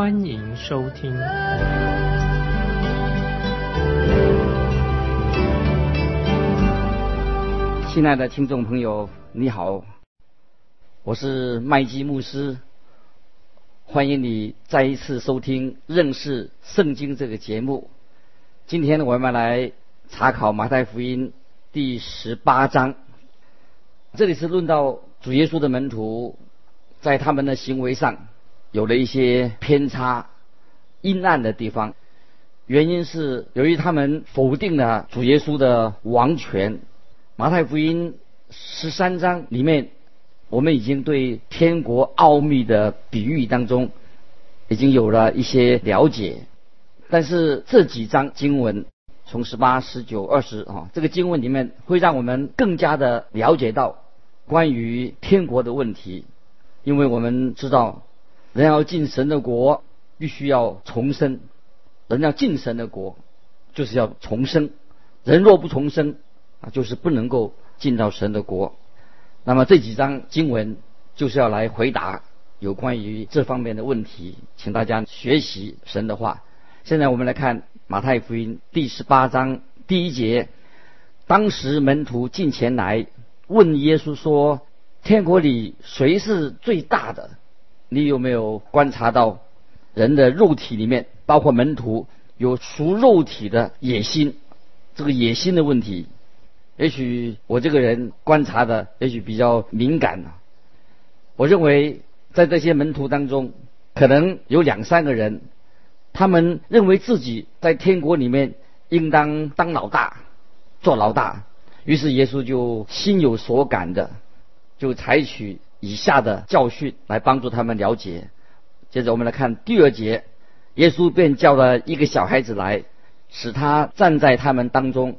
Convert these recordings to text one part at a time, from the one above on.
欢迎收听。亲爱的听众朋友，你好。我是麦基牧师，欢迎你再一次收听认识圣经这个节目。今天我们来查考马太福音第十八章，这里是论到主耶稣的门徒在他们的行为上有了一些偏差、阴暗的地方，原因是由于他们否定了主耶稣的王权。马太福音十三章里面。我们已经对天国奥秘的比喻当中，已经有了一些了解，但是这几章经文，从十八、十九、二十啊，这个经文里面会让我们更加的了解到关于天国的问题，因为我们知道，人要进神的国，必须要重生；人要进神的国，就是要重生；人若不重生啊，就是不能够进到神的国。那么这几章经文就是要来回答有关于这方面的问题，请大家学习神的话。现在我们来看马太福音第十八章第一节，当时门徒进前来问耶稣说：“天国里谁是最大的？”你有没有观察到人的肉体里面，包括门徒有属肉体的野心？这个野心的问题。也许我这个人观察的也许比较敏感啊。我认为在这些门徒当中，可能有两三个人，他们认为自己在天国里面应当当老大，做老大。于是耶稣就心有所感的，就采取以下的教训来帮助他们了解。接着我们来看第二节，耶稣便叫了一个小孩子来，使他站在他们当中。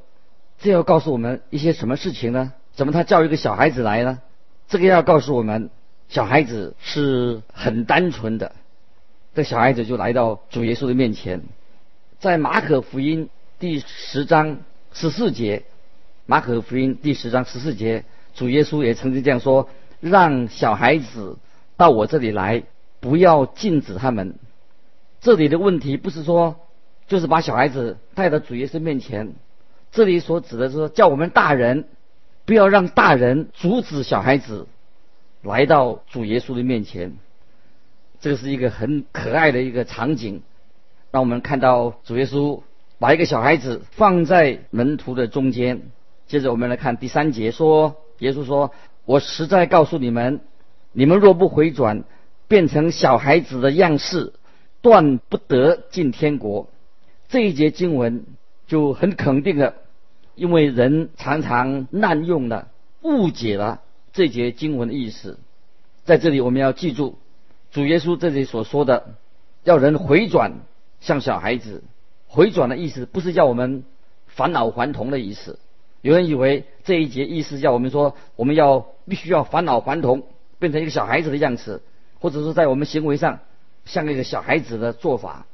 这要告诉我们一些什么事情呢？怎么他叫一个小孩子来呢？这个要告诉我们，小孩子是很单纯的。这小孩子就来到主耶稣的面前，在马可福音第十章十四节，马可福音第十章十四节，主耶稣也曾经这样说：“让小孩子到我这里来，不要禁止他们。”这里的问题不是说，就是把小孩子带到主耶稣面前。这里所指的是，叫我们大人不要让大人阻止小孩子来到主耶稣的面前。这个是一个很可爱的一个场景，让我们看到主耶稣把一个小孩子放在门徒的中间。接着我们来看第三节，说耶稣说：“我实在告诉你们，你们若不回转，变成小孩子的样式，断不得进天国。”这一节经文就很肯定的。因为人常常滥用了、误解了这节经文的意思，在这里我们要记住，主耶稣这里所说的，要人回转像小孩子。回转的意思不是叫我们返老还童的意思。有人以为这一节意思叫我们说，我们要必须要返老还童，变成一个小孩子的样子，或者说在我们行为上像一个小孩子的做法，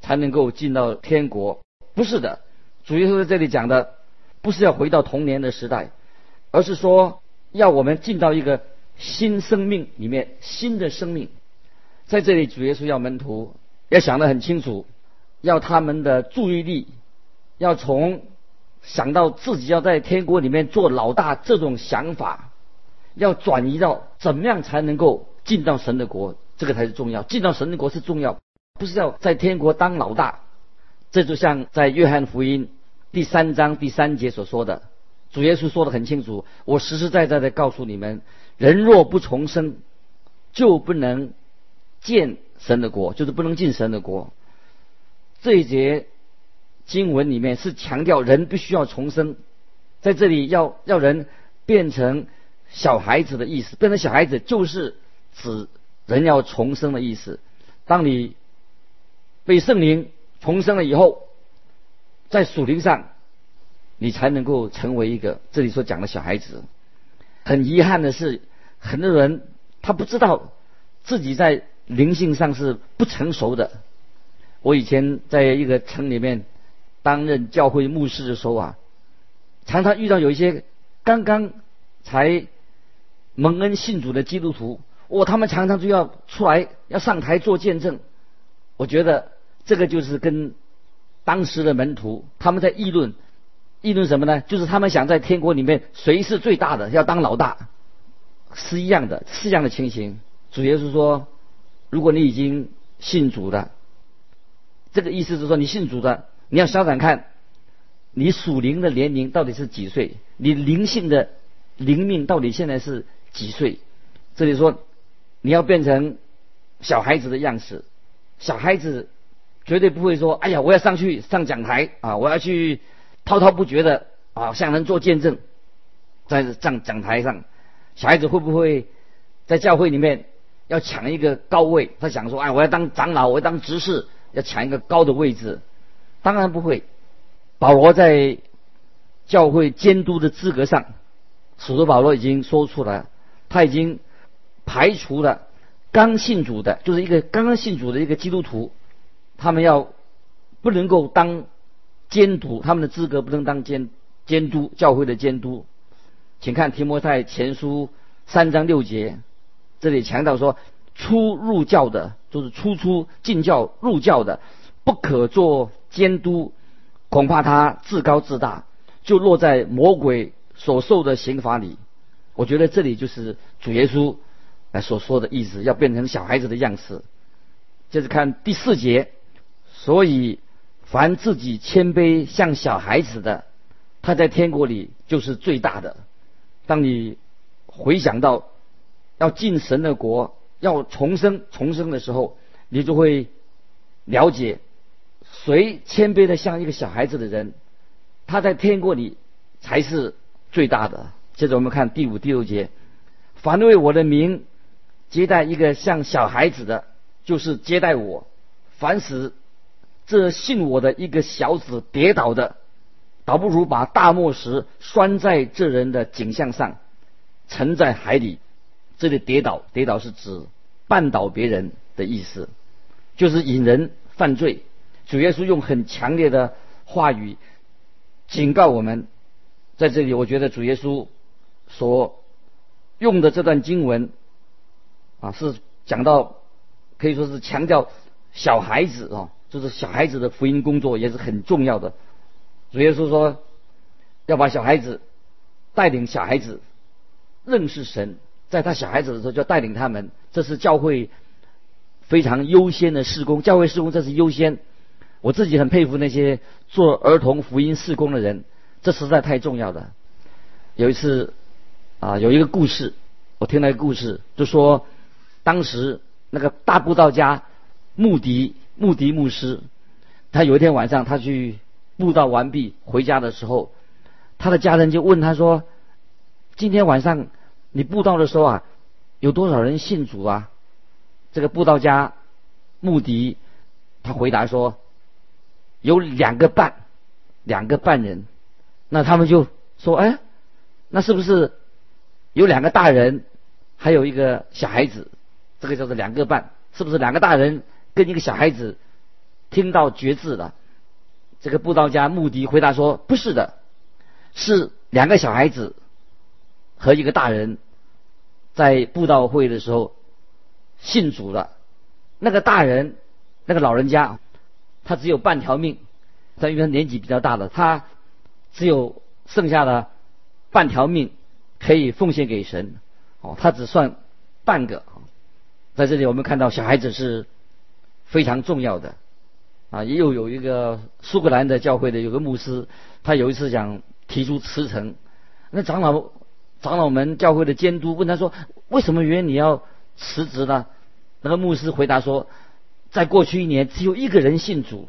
才能够进到天国。不是的，主耶稣在这里讲的。不是要回到童年的时代，而是说要我们进到一个新生命里面，新的生命。在这里，主耶稣要门徒要想得很清楚，要他们的注意力要从想到自己要在天国里面做老大这种想法，要转移到怎么样才能够进到神的国，这个才是重要。进到神的国是重要，不是要在天国当老大。这就像在约翰福音。第三章第三节所说的，主耶稣说的很清楚。我实实在在的告诉你们，人若不重生，就不能见神的国，就是不能进神的国。这一节经文里面是强调人必须要重生，在这里要要人变成小孩子的意思，变成小孩子就是指人要重生的意思。当你被圣灵重生了以后，在属灵上，你才能够成为一个这里所讲的小孩子。很遗憾的是，很多人他不知道自己在灵性上是不成熟的。我以前在一个城里面担任教会牧师的时候啊，常常遇到有一些刚刚才蒙恩信主的基督徒，哦，他们常常就要出来要上台做见证。我觉得这个就是跟当时的门徒他们在议论，议论什么呢？就是他们想在天国里面谁是最大的，要当老大，是一样的，是一样的情形。主耶稣说，如果你已经信主了。这个意思是说，你信主的，你要想想看，你属灵的年龄到底是几岁？你灵性的灵命到底现在是几岁？这里说，你要变成小孩子的样式。小孩子绝对不会说：“哎呀，我要上去上讲台啊，我要去滔滔不绝的啊向人做见证。”在上讲台上，小孩子会不会在教会里面要抢一个高位？他想说：“哎，我要当长老，我要当执事。”要抢一个高的位置，当然不会。保罗在教会监督的资格上，使徒保罗已经说出来，他已经排除了刚信主的，就是一个刚刚信主的一个基督徒，他们要不能够当监督，他们的资格不能当监监督教会的监督。请看提摩太前书三章六节，这里强调说。初入教的，就是初出进教入教的，不可做监督，恐怕他自高自大，就落在魔鬼所受的刑罚里。我觉得这里就是主耶稣来所说的意思，要变成小孩子的样式。接着看第四节，所以凡自己谦卑像小孩子的，他在天国里就是最大的。当你回想到要进神的国。要重生重生的时候，你就会了解，谁谦卑的像一个小孩子的人，他在天国里才是最大的。接着我们看第五、第六节，凡为我的名接待一个像小孩子的，就是接待我；凡使这信我的一个小子跌倒的，倒不如把大磨石拴在这人的颈项上，沉在海里。这里跌倒，跌倒是指绊倒别人的意思，就是引人犯罪。主耶稣用很强烈的话语警告我们，在这里，我觉得主耶稣所用的这段经文啊，是讲到可以说是强调小孩子啊，就是小孩子的福音工作也是很重要的。主耶稣说要把小孩子带领小孩子认识神。在他小孩子的时候就带领他们，这是教会非常优先的事工。教会事工这是优先。我自己很佩服那些做儿童福音事工的人，这实在太重要了。有一次啊，有一个故事，我听了一个故事，就说当时那个大布道家穆迪穆迪牧师，他有一天晚上他去布道完毕回家的时候，他的家人就问他说：“今天晚上？”你布道的时候啊，有多少人信主啊？这个布道家穆迪他回答说，有两个半，两个半人。那他们就说，哎，那是不是有两个大人，还有一个小孩子？这个叫做两个半，是不是两个大人跟一个小孩子听到觉字了？这个布道家穆迪回答说，不是的，是两个小孩子和一个大人。在布道会的时候，信主了。那个大人，那个老人家，他只有半条命。但因为他年纪比较大了，他只有剩下的半条命可以奉献给神。哦，他只算半个。在这里，我们看到小孩子是非常重要的。啊，也有有一个苏格兰的教会的有个牧师，他有一次想提出辞呈，那长老。长老们教会的监督问他说：“为什么原因你要辞职呢？”那个牧师回答说：“在过去一年，只有一个人信主，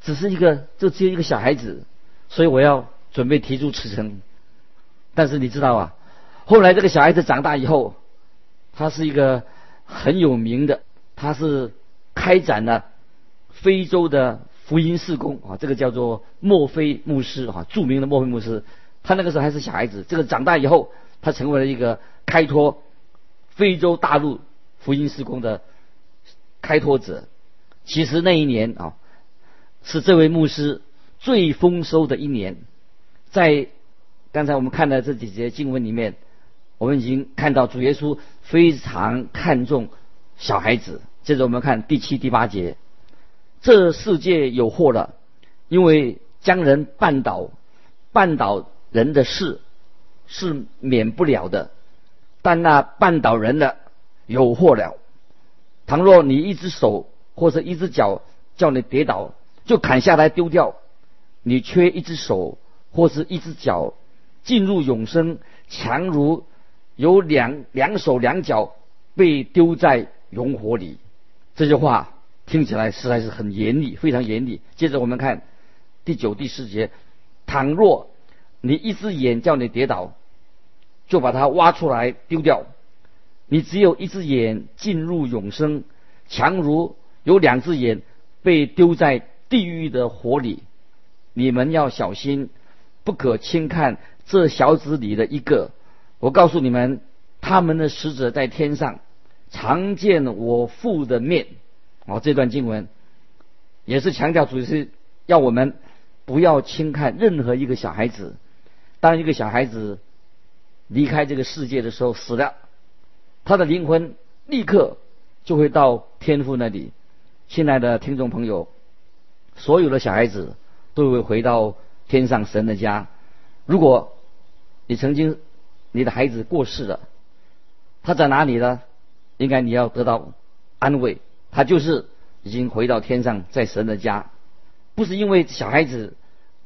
只是一个，就只有一个小孩子，所以我要准备提出辞呈。但是你知道啊，后来这个小孩子长大以后，他是一个很有名的，他是开展了非洲的福音事工啊，这个叫做墨菲牧师啊，著名的墨菲牧师。他那个时候还是小孩子，这个长大以后，他成为了一个开拓非洲大陆福音事工的开拓者。其实那一年啊，是这位牧师最丰收的一年。在刚才我们看的这几节经文里面，我们已经看到主耶稣非常看重小孩子。接着我们看第七、第八节，这世界有祸了，因为将人绊倒，绊倒。人的事是免不了的，但那绊倒人的有祸了。倘若你一只手或者一只脚叫你跌倒，就砍下来丢掉；你缺一只手或是一只脚，进入永生，强如有两两手两脚被丢在熔火里。这句话听起来实在是很严厉，非常严厉。接着我们看第九、第十节：倘若你一只眼叫你跌倒，就把它挖出来丢掉。你只有一只眼进入永生，强如有两只眼被丢在地狱的火里。你们要小心，不可轻看这小子里的一个。我告诉你们，他们的使者在天上常见我父的面。哦，这段经文也是强调，主是要我们不要轻看任何一个小孩子。当一个小孩子离开这个世界的时候死了，他的灵魂立刻就会到天父那里。亲爱的听众朋友，所有的小孩子都会回到天上神的家。如果你曾经你的孩子过世了，他在哪里呢？应该你要得到安慰，他就是已经回到天上，在神的家。不是因为小孩子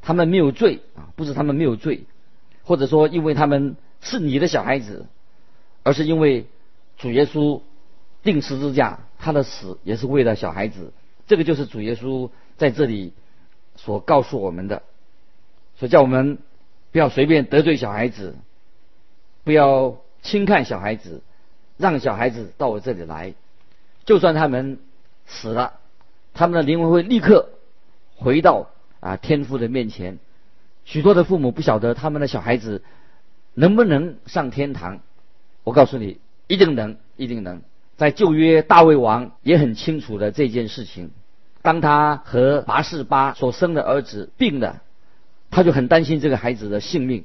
他们没有罪啊，不是他们没有罪。或者说，因为他们是你的小孩子，而是因为主耶稣定十字架，他的死也是为了小孩子。这个就是主耶稣在这里所告诉我们的，所以叫我们不要随便得罪小孩子，不要轻看小孩子，让小孩子到我这里来，就算他们死了，他们的灵魂会立刻回到啊天父的面前。许多的父母不晓得他们的小孩子能不能上天堂。我告诉你，一定能，一定能。在旧约，大卫王也很清楚的这件事情。当他和拔示巴所生的儿子病了，他就很担心这个孩子的性命。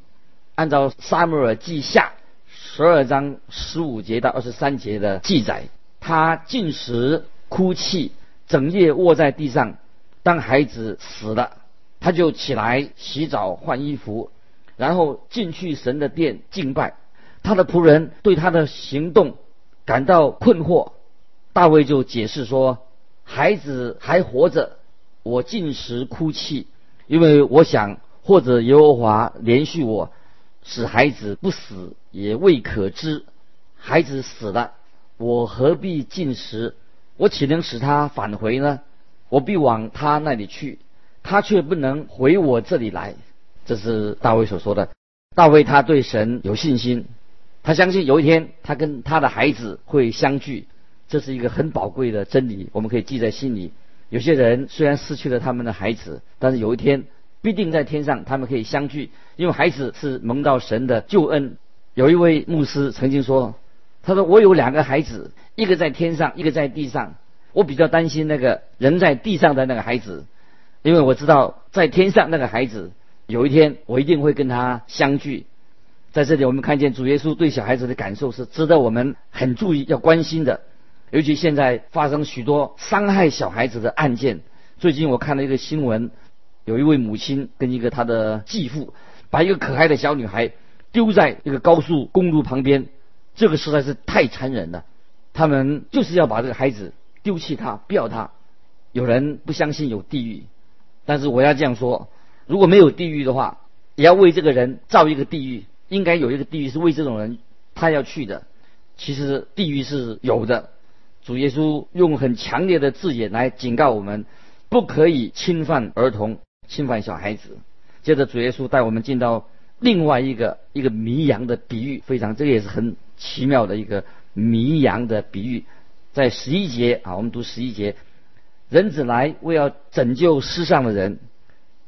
按照撒母耳记下十二章十五节到二十三节的记载，他进食哭泣，整夜卧在地上。当孩子死了。他就起来洗澡换衣服，然后进去神的殿敬拜。他的仆人对他的行动感到困惑，大卫就解释说：“孩子还活着，我进食哭泣，因为我想或者耶和华连续我，使孩子不死也未可知。孩子死了，我何必进食？我岂能使他返回呢？我必往他那里去。”他却不能回我这里来，这是大卫所说的。大卫他对神有信心，他相信有一天他跟他的孩子会相聚，这是一个很宝贵的真理，我们可以记在心里。有些人虽然失去了他们的孩子，但是有一天必定在天上他们可以相聚，因为孩子是蒙到神的救恩。有一位牧师曾经说：“他说我有两个孩子，一个在天上，一个在地上。我比较担心那个人在地上的那个孩子。”因为我知道，在天上那个孩子，有一天我一定会跟他相聚。在这里，我们看见主耶稣对小孩子的感受是值得我们很注意、要关心的。尤其现在发生许多伤害小孩子的案件。最近我看了一个新闻，有一位母亲跟一个她的继父，把一个可爱的小女孩丢在一个高速公路旁边，这个实在是太残忍了。他们就是要把这个孩子丢弃他，不要他。有人不相信有地狱。但是我要这样说，如果没有地狱的话，也要为这个人造一个地狱。应该有一个地狱是为这种人他要去的。其实地狱是有的。主耶稣用很强烈的字眼来警告我们，不可以侵犯儿童、侵犯小孩子。接着主耶稣带我们进到另外一个一个迷羊的比喻，非常这个也是很奇妙的一个迷羊的比喻，在十一节啊，我们读十一节。人子来为要拯救世上的人。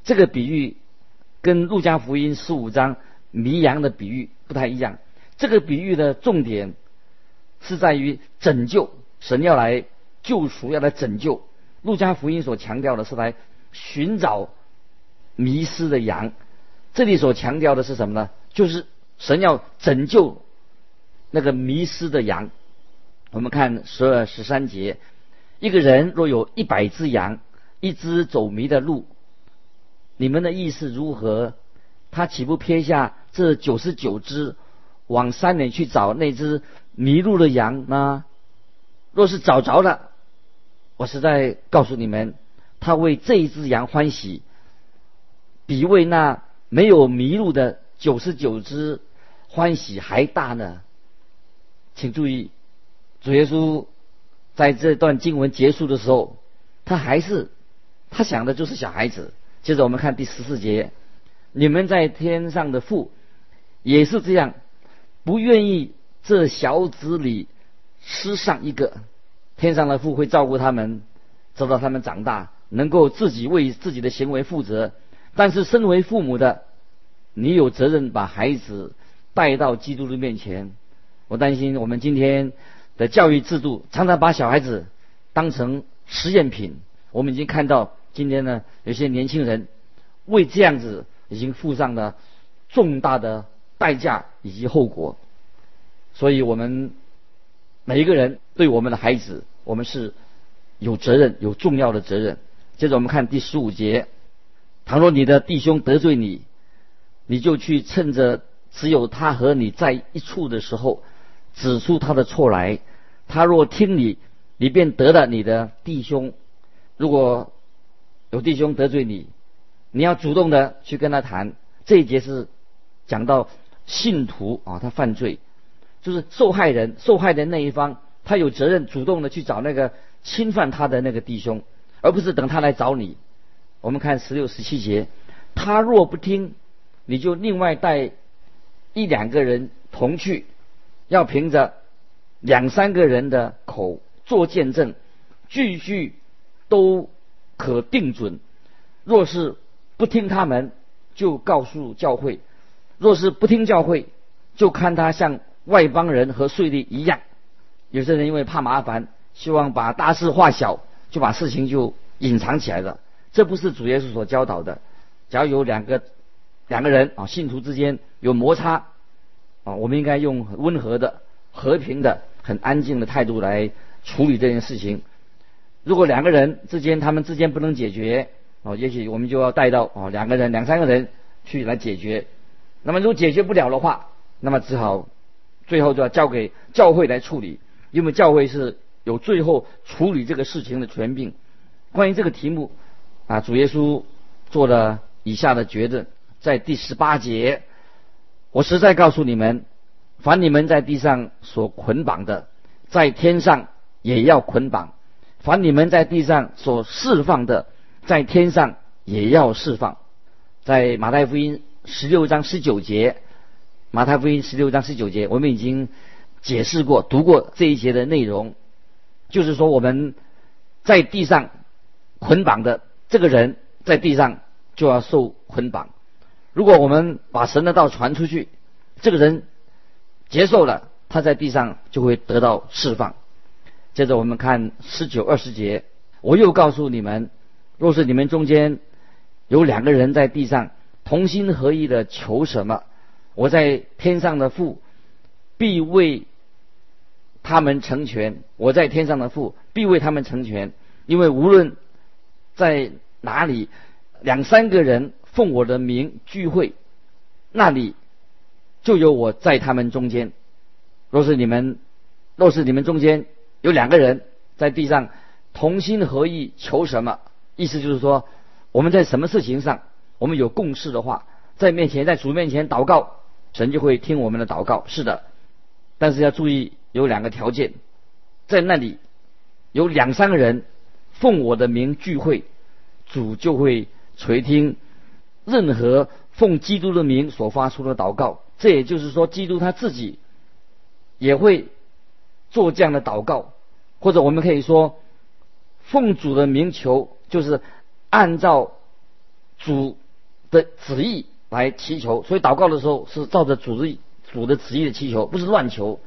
这个比喻跟路加福音十五章迷羊的比喻不太一样。这个比喻的重点是在于拯救，神要来救赎，要来拯救。路加福音所强调的是来寻找迷失的羊，这里所强调的是什么呢？就是神要拯救那个迷失的羊。我们看十二十三节，一个人若有一百只羊，一只走迷的路，你们的意思如何？他岂不撇下这九十九只，往山里去找那只迷路的羊呢？若是找着了，我实在告诉你们，他为这一只羊欢喜，比为那没有迷路的九十九只欢喜还大呢。请注意。主耶稣在这段经文结束的时候，他还是他想的就是小孩子。接着我们看第十四节，你们在天上的父也是这样，不愿意这小子里失上一个。天上的父会照顾他们，直到他们长大，能够自己为自己的行为负责。但是身为父母的，你有责任把孩子带到基督的面前。我担心我们今天。的教育制度常常把小孩子当成实验品。我们已经看到今天呢，有些年轻人为这样子已经付上了重大的代价以及后果。所以我们每一个人对我们的孩子，我们是有责任、有重要的责任。接着我们看第十五节：倘若你的弟兄得罪你，你就去趁着只有他和你在一处的时候。指出他的错来，他若听你，你便得了你的弟兄。如果有弟兄得罪你，你要主动的去跟他谈。这一节是讲到信徒啊，他犯罪，就是受害人，受害的那一方，他有责任主动的去找那个侵犯他的那个弟兄，而不是等他来找你。我们看十六、十七节，他若不听，你就另外带一两个人同去。要凭着两三个人的口做见证，句句都可定准。若是不听他们，就告诉教会；若是不听教会，就看他像外邦人和税吏一样。有些人因为怕麻烦，希望把大事化小，就把事情就隐藏起来了。这不是主耶稣所教导的。假如有两个两个人啊，信徒之间有摩擦。啊，我们应该用温和的、和平的、很安静的态度来处理这件事情。如果两个人之间他们之间不能解决，哦，也许我们就要带到哦两个人、两三个人去来解决。那么如果解决不了的话，那么只好最后就要交给教会来处理，因为教会是有最后处理这个事情的权柄。关于这个题目，啊，主耶稣做了以下的决定，在第十八节。我实在告诉你们，凡你们在地上所捆绑的，在天上也要捆绑；凡你们在地上所释放的，在天上也要释放。在马太福音十六章十九节，马太福音十六章十九节，我们已经解释过、读过这一节的内容，就是说我们在地上捆绑的这个人，在地上就要受捆绑。如果我们把神的道传出去，这个人接受了，他在地上就会得到释放。接着我们看十九二十节，我又告诉你们，若是你们中间有两个人在地上同心合意的求什么，我在天上的父必为他们成全。我在天上的父必为他们成全，因为无论在哪里，两三个人。奉我的名聚会，那里就有我在他们中间。若是你们，若是你们中间有两个人在地上同心合意求什么，意思就是说，我们在什么事情上我们有共识的话，在面前在主面前祷告，神就会听我们的祷告。是的，但是要注意有两个条件，在那里有两三个人奉我的名聚会，主就会垂听。任何奉基督的名所发出的祷告，这也就是说，基督他自己也会做这样的祷告，或者我们可以说，奉主的名求，就是按照主的旨意来祈求。所以祷告的时候是照着主的主的旨意的祈求，不是乱求。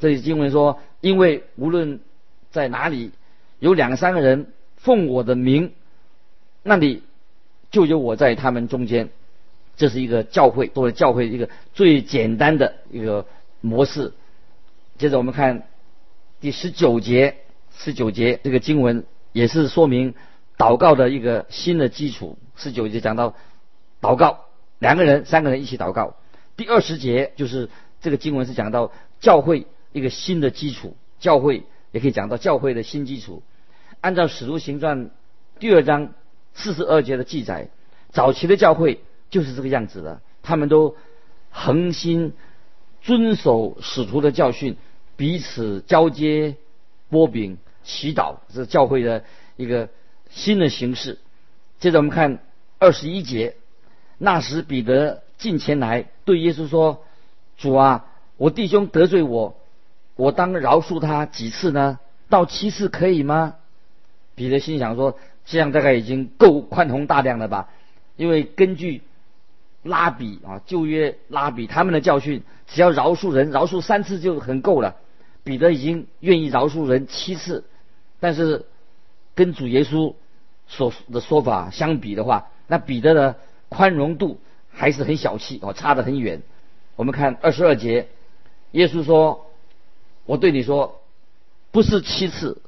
这里经文说，因为无论在哪里有两三个人奉我的名，那里就有我在他们中间。这是一个教会作为教会一个最简单的一个模式。接着我们看第十九节，十九节这个经文也是说明祷告的一个新的基础。十九节讲到祷告，两个人、三个人一起祷告。第二十节就是这个经文是讲到教会一个新的基础，教会也可以讲到教会的新基础。按照使徒行传第二章四十二节的记载，早期的教会。就是这个样子的，他们都恒心遵守使徒的教训，彼此交接、波饼、祈祷，这是教会的一个新的形式。接着我们看二十一节，那时彼得进前来对耶稣说：“主啊，我弟兄得罪我，我当饶恕他几次呢？到七次可以吗？”彼得心想说：“这样大概已经够宽宏大量了吧？因为根据。”拉比啊，旧约拉比他们的教训，只要饶恕人，饶恕三次就很够了。彼得已经愿意饶恕人七次，但是跟主耶稣所的说法相比的话，那彼得的宽容度还是很小气哦，差得很远。我们看二十二节，耶稣说：“我对你说，不是七次，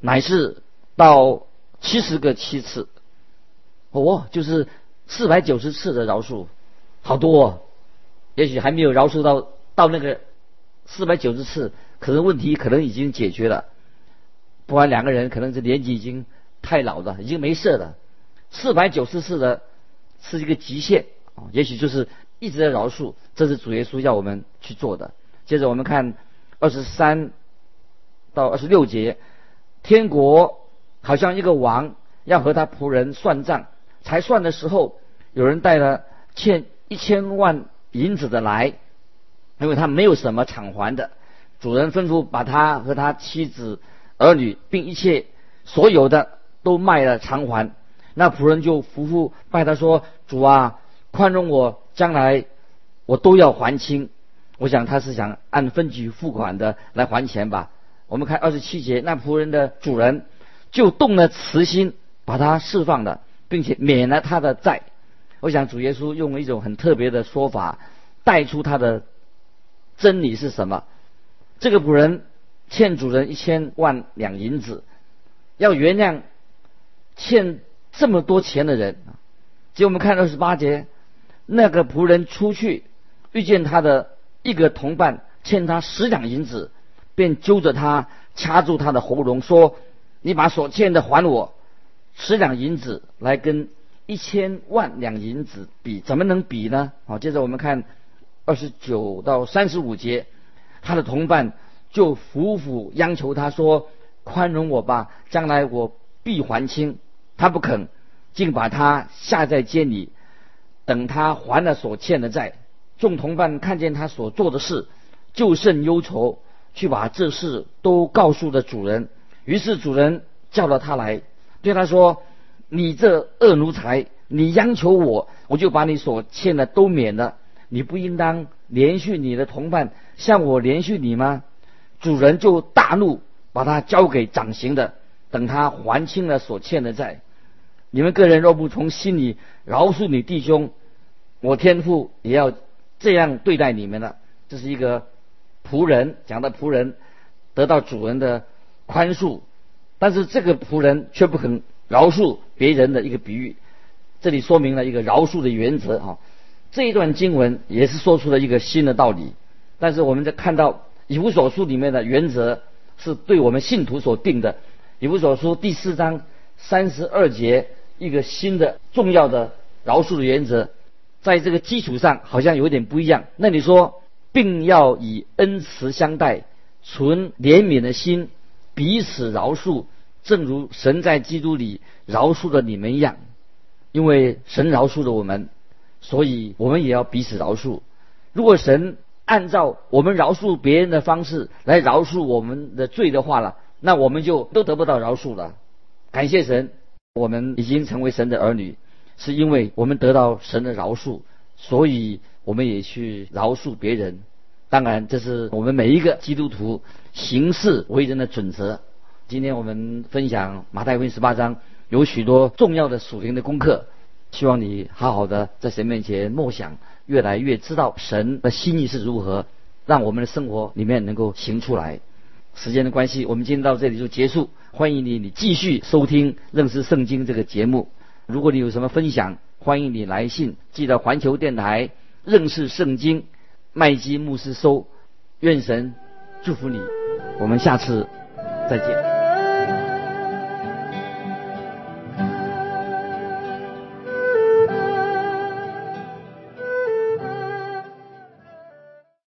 乃是到七十个七次。”哦，就是。四百九十次的饶恕，好多，哦，也许还没有饶恕到到那个四百九十次，可能问题可能已经解决了，不然两个人可能这年纪已经太老了，已经没事了。四百九十四的是一个极限啊，也许就是一直在饶恕，这是主耶稣要我们去做的。接着我们看二十三到二十六节，天国好像一个王要和他仆人算账。才算的时候，有人带了欠一千万银子的来，因为他没有什么偿还的。主人吩咐把他和他妻子、儿女，并一切所有的都卖了偿还。那仆人就夫妇拜他说：“主啊，宽容我，将来我都要还清。”我想他是想按分期付款的来还钱吧。我们看二十七节，那仆人的主人就动了慈心，把他释放了。并且免了他的债，我想主耶稣用一种很特别的说法带出他的真理是什么？这个仆人欠主人一千万两银子，要原谅欠这么多钱的人。结果我们看二十八节，那个仆人出去遇见他的一个同伴欠他十两银子，便揪着他掐住他的喉咙说：“你把所欠的还我。”十两银子来跟一千万两银子比，怎么能比呢？好，接着我们看二十九到三十五节，他的同伴就苦苦央求他说：“宽容我吧，将来我必还清。”他不肯，竟把他下在监里，等他还了所欠的债。众同伴看见他所做的事，就甚忧愁，去把这事都告诉了主人。于是主人叫了他来。对他说：“你这恶奴才，你央求我，我就把你所欠的都免了。你不应当连续你的同伴，向我连续你吗？”主人就大怒，把他交给掌刑的，等他还清了所欠的债。你们个人若不从心里饶恕你弟兄，我天父也要这样对待你们了。这是一个仆人讲的仆人得到主人的宽恕。但是这个仆人却不肯饶恕别人的一个比喻，这里说明了一个饶恕的原则啊。这一段经文也是说出了一个新的道理。但是我们在看到以弗所述里面的原则是对我们信徒所定的。以弗所书第四章三十二节一个新的重要的饶恕的原则，在这个基础上好像有点不一样。那你说，并要以恩慈相待，存怜悯的心，彼此饶恕。正如神在基督里饶恕了你们一样，因为神饶恕了我们，所以我们也要彼此饶恕。如果神按照我们饶恕别人的方式来饶恕我们的罪的话了，那我们就都得不到饶恕了。感谢神，我们已经成为神的儿女，是因为我们得到神的饶恕，所以我们也去饶恕别人。当然，这是我们每一个基督徒行事为人的准则。今天我们分享马太福音十八章，有许多重要的属灵的功课，希望你好好的在神面前默想，越来越知道神的心意是如何，让我们的生活里面能够行出来。时间的关系，我们今天到这里就结束。欢迎你，你继续收听认识圣经这个节目。如果你有什么分享，欢迎你来信寄到环球电台认识圣经麦基牧师收。愿神祝福你，我们下次再见。